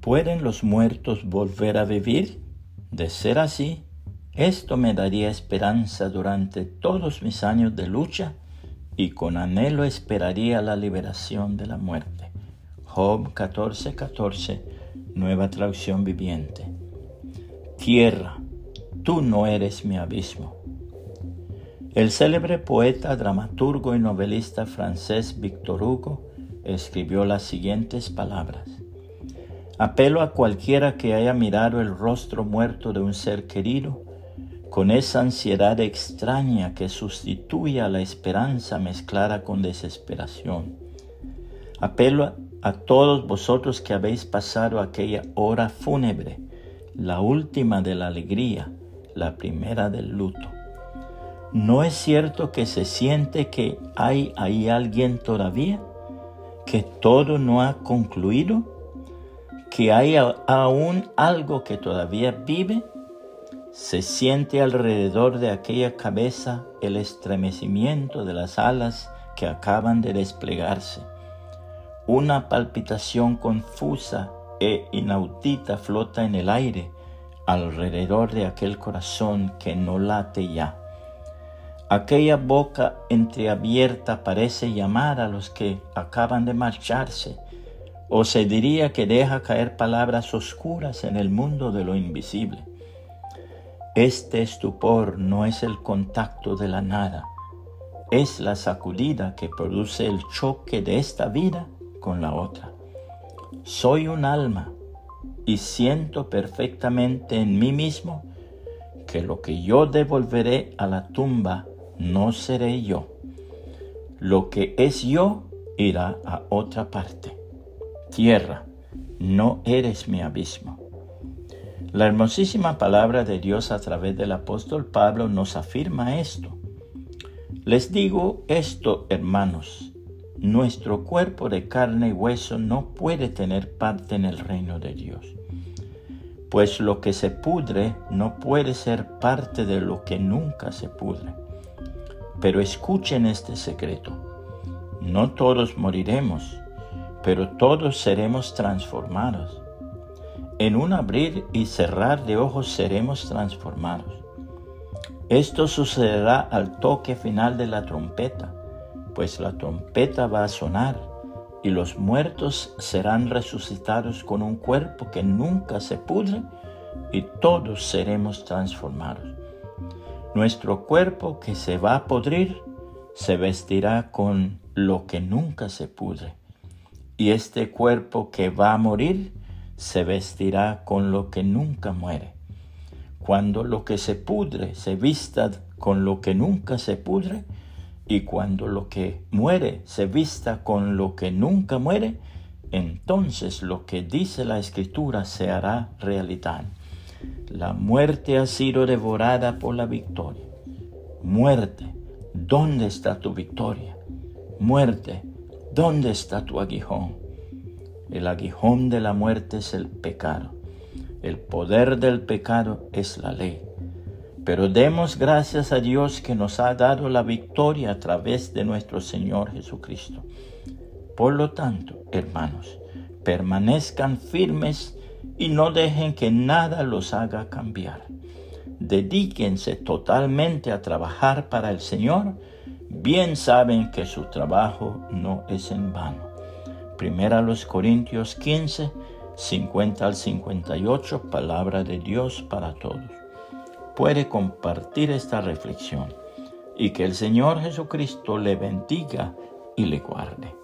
¿Pueden los muertos volver a vivir? De ser así, esto me daría esperanza durante todos mis años de lucha y con anhelo esperaría la liberación de la muerte. Job 14:14, 14, nueva traducción viviente. Tierra, tú no eres mi abismo. El célebre poeta, dramaturgo y novelista francés Victor Hugo escribió las siguientes palabras. Apelo a cualquiera que haya mirado el rostro muerto de un ser querido con esa ansiedad extraña que sustituye a la esperanza mezclada con desesperación. Apelo a todos vosotros que habéis pasado aquella hora fúnebre, la última de la alegría, la primera del luto. ¿No es cierto que se siente que hay ahí alguien todavía? ¿Que todo no ha concluido? Que hay aún algo que todavía vive, se siente alrededor de aquella cabeza el estremecimiento de las alas que acaban de desplegarse. Una palpitación confusa e inaudita flota en el aire alrededor de aquel corazón que no late ya. Aquella boca entreabierta parece llamar a los que acaban de marcharse o se diría que deja caer palabras oscuras en el mundo de lo invisible. Este estupor no es el contacto de la nada, es la sacudida que produce el choque de esta vida con la otra. Soy un alma y siento perfectamente en mí mismo que lo que yo devolveré a la tumba no seré yo. Lo que es yo irá a otra parte tierra, no eres mi abismo. La hermosísima palabra de Dios a través del apóstol Pablo nos afirma esto. Les digo esto, hermanos, nuestro cuerpo de carne y hueso no puede tener parte en el reino de Dios, pues lo que se pudre no puede ser parte de lo que nunca se pudre. Pero escuchen este secreto, no todos moriremos, pero todos seremos transformados. En un abrir y cerrar de ojos seremos transformados. Esto sucederá al toque final de la trompeta, pues la trompeta va a sonar y los muertos serán resucitados con un cuerpo que nunca se pudre y todos seremos transformados. Nuestro cuerpo que se va a podrir se vestirá con lo que nunca se pudre y este cuerpo que va a morir se vestirá con lo que nunca muere. Cuando lo que se pudre se vista con lo que nunca se pudre, y cuando lo que muere se vista con lo que nunca muere, entonces lo que dice la escritura se hará realidad. La muerte ha sido devorada por la victoria. Muerte, ¿dónde está tu victoria? Muerte, ¿Dónde está tu aguijón? El aguijón de la muerte es el pecado. El poder del pecado es la ley. Pero demos gracias a Dios que nos ha dado la victoria a través de nuestro Señor Jesucristo. Por lo tanto, hermanos, permanezcan firmes y no dejen que nada los haga cambiar. Dedíquense totalmente a trabajar para el Señor bien saben que su trabajo no es en vano. Primera los Corintios 15, 50 al 58, palabra de Dios para todos. Puede compartir esta reflexión y que el Señor Jesucristo le bendiga y le guarde.